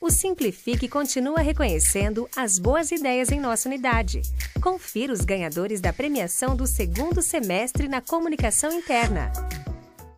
O Simplifique continua reconhecendo as boas ideias em nossa unidade. Confira os ganhadores da premiação do segundo semestre na comunicação interna.